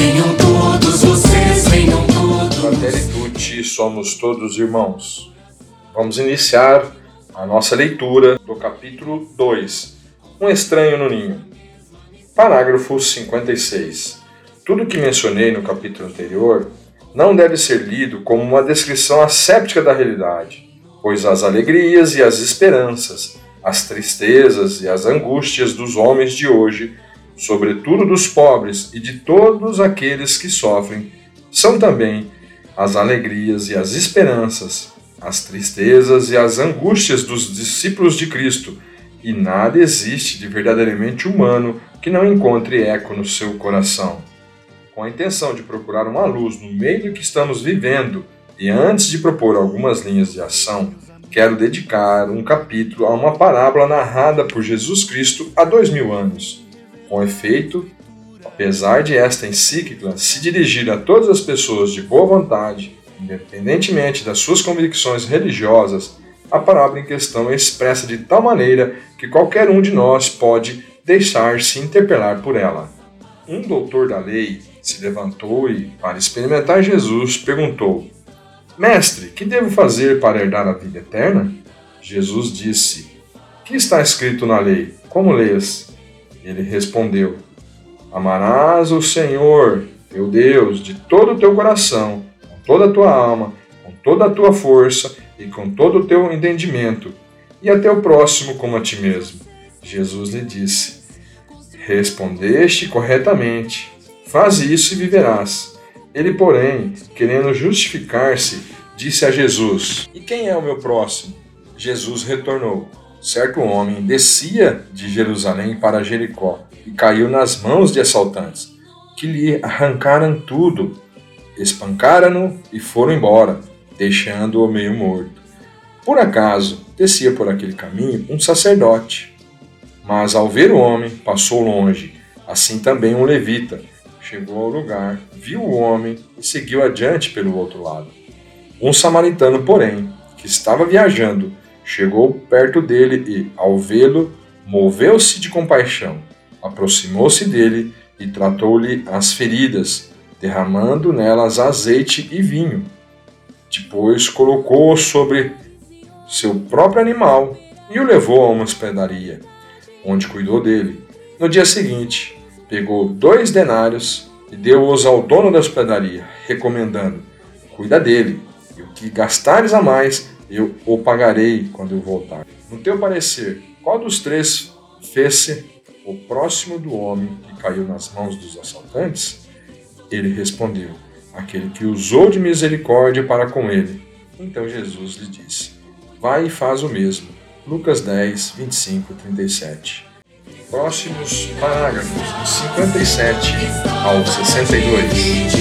Venham todos vocês, venham todos. Fratelli tutti, somos todos irmãos. Vamos iniciar a nossa leitura do capítulo 2, Um Estranho no Ninho. Parágrafo 56. Tudo que mencionei no capítulo anterior não deve ser lido como uma descrição asséptica da realidade, pois as alegrias e as esperanças, as tristezas e as angústias dos homens de hoje, sobretudo dos pobres e de todos aqueles que sofrem, são também as alegrias e as esperanças, as tristezas e as angústias dos discípulos de Cristo, e nada existe de verdadeiramente humano que não encontre eco no seu coração com a intenção de procurar uma luz no meio do que estamos vivendo e antes de propor algumas linhas de ação, quero dedicar um capítulo a uma parábola narrada por Jesus Cristo há dois mil anos. Com efeito, apesar de esta encíclica se dirigir a todas as pessoas de boa vontade, independentemente das suas convicções religiosas, a parábola em questão é expressa de tal maneira que qualquer um de nós pode deixar-se interpelar por ela. Um doutor da lei se levantou e, para experimentar Jesus, perguntou: Mestre, que devo fazer para herdar a vida eterna? Jesus disse: Que está escrito na lei? Como lês? Ele respondeu: Amarás o Senhor, teu Deus, de todo o teu coração, com toda a tua alma, com toda a tua força e com todo o teu entendimento, e a teu próximo como a ti mesmo. Jesus lhe disse: Respondeste corretamente. Faze isso e viverás. Ele, porém, querendo justificar-se, disse a Jesus: E quem é o meu próximo? Jesus retornou: Certo homem descia de Jerusalém para Jericó e caiu nas mãos de assaltantes, que lhe arrancaram tudo, espancaram-no e foram embora, deixando-o meio morto. Por acaso, descia por aquele caminho um sacerdote. Mas ao ver o homem, passou longe, assim também um levita chegou ao lugar, viu o homem e seguiu adiante pelo outro lado. Um samaritano, porém, que estava viajando, chegou perto dele e, ao vê-lo, moveu-se de compaixão, aproximou-se dele e tratou-lhe as feridas, derramando nelas azeite e vinho. Depois colocou-o sobre seu próprio animal e o levou a uma hospedaria, onde cuidou dele. No dia seguinte, pegou dois denários e deu-os ao dono da hospedaria, recomendando: Cuida dele, e o que gastares a mais, eu o pagarei quando eu voltar. No teu parecer, qual dos três fez-se o próximo do homem que caiu nas mãos dos assaltantes? Ele respondeu: Aquele que usou de misericórdia para com ele. Então Jesus lhe disse: Vai e faz o mesmo. Lucas 10, 25 37 próximos parágrafos, de 57 ao 62.